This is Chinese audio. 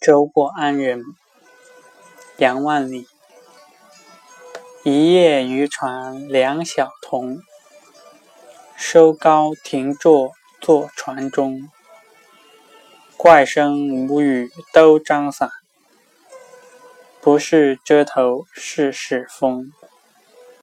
舟过安仁杨万里。一夜渔船两小童收篙停坐坐船中。怪声无语都张伞不是遮头是使风。